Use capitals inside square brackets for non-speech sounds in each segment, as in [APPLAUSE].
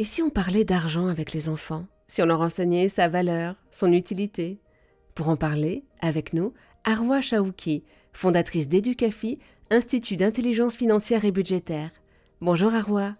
Et si on parlait d'argent avec les enfants? Si on leur enseignait sa valeur, son utilité Pour en parler, avec nous, Arwa Chaouki, fondatrice d'Educafi, Institut d'intelligence financière et budgétaire. Bonjour Arwa.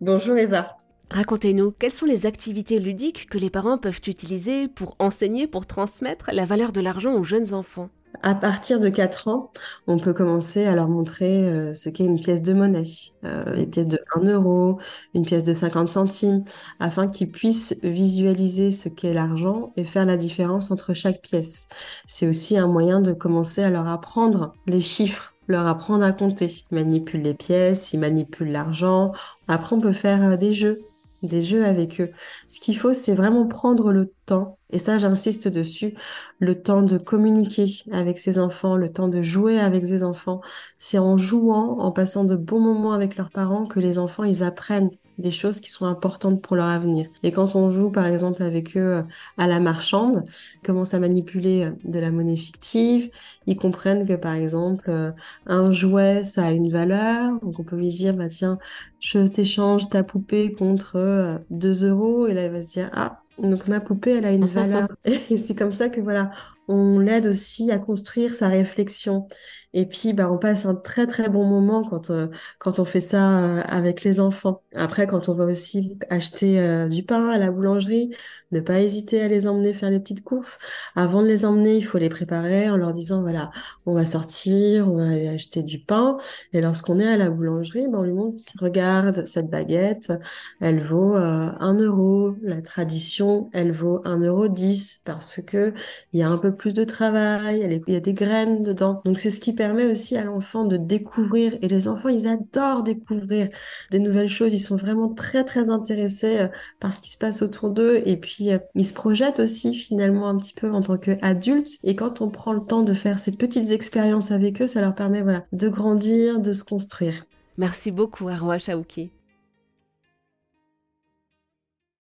Bonjour Eva. Racontez-nous, quelles sont les activités ludiques que les parents peuvent utiliser pour enseigner, pour transmettre la valeur de l'argent aux jeunes enfants? À partir de 4 ans, on peut commencer à leur montrer euh, ce qu'est une pièce de monnaie, euh, une pièce de 1 euro, une pièce de 50 centimes, afin qu'ils puissent visualiser ce qu'est l'argent et faire la différence entre chaque pièce. C'est aussi un moyen de commencer à leur apprendre les chiffres leur apprendre à compter. Ils manipulent les pièces, ils manipulent l'argent. Après, on peut faire euh, des jeux, des jeux avec eux. Ce qu'il faut, c'est vraiment prendre le temps et ça, j'insiste dessus, le temps de communiquer avec ses enfants, le temps de jouer avec ses enfants. C'est en jouant, en passant de bons moments avec leurs parents que les enfants, ils apprennent des choses qui sont importantes pour leur avenir. Et quand on joue, par exemple, avec eux euh, à la marchande, commence à manipuler euh, de la monnaie fictive, ils comprennent que, par exemple, euh, un jouet, ça a une valeur. Donc, on peut lui dire, bah, tiens, je t'échange ta poupée contre 2 euros. Et là, il va se dire, ah, donc ma poupée, elle a une valeur. [LAUGHS] Et c'est comme ça que voilà, on l'aide aussi à construire sa réflexion. Et puis, bah, on passe un très très bon moment quand, euh, quand on fait ça euh, avec les enfants. Après, quand on va aussi acheter euh, du pain à la boulangerie, ne pas hésiter à les emmener faire les petites courses. Avant de les emmener, il faut les préparer en leur disant, voilà, on va sortir, on va aller acheter du pain. Et lorsqu'on est à la boulangerie, bah, on lui montre, regarde, cette baguette, elle vaut un euro. La tradition, elle vaut un euro dix parce que il y a un peu plus de travail, il y a des graines dedans. Donc c'est ce qui permet aussi à l'enfant de découvrir. Et les enfants, ils adorent découvrir des nouvelles choses. Ils sont vraiment très très intéressés euh, par ce qui se passe autour d'eux. Et puis euh, ils se projettent aussi finalement un petit peu en tant qu'adultes. Et quand on prend le temps de faire ces petites expériences avec eux, ça leur permet voilà de grandir, de se construire. Merci beaucoup Arwa Chaouki.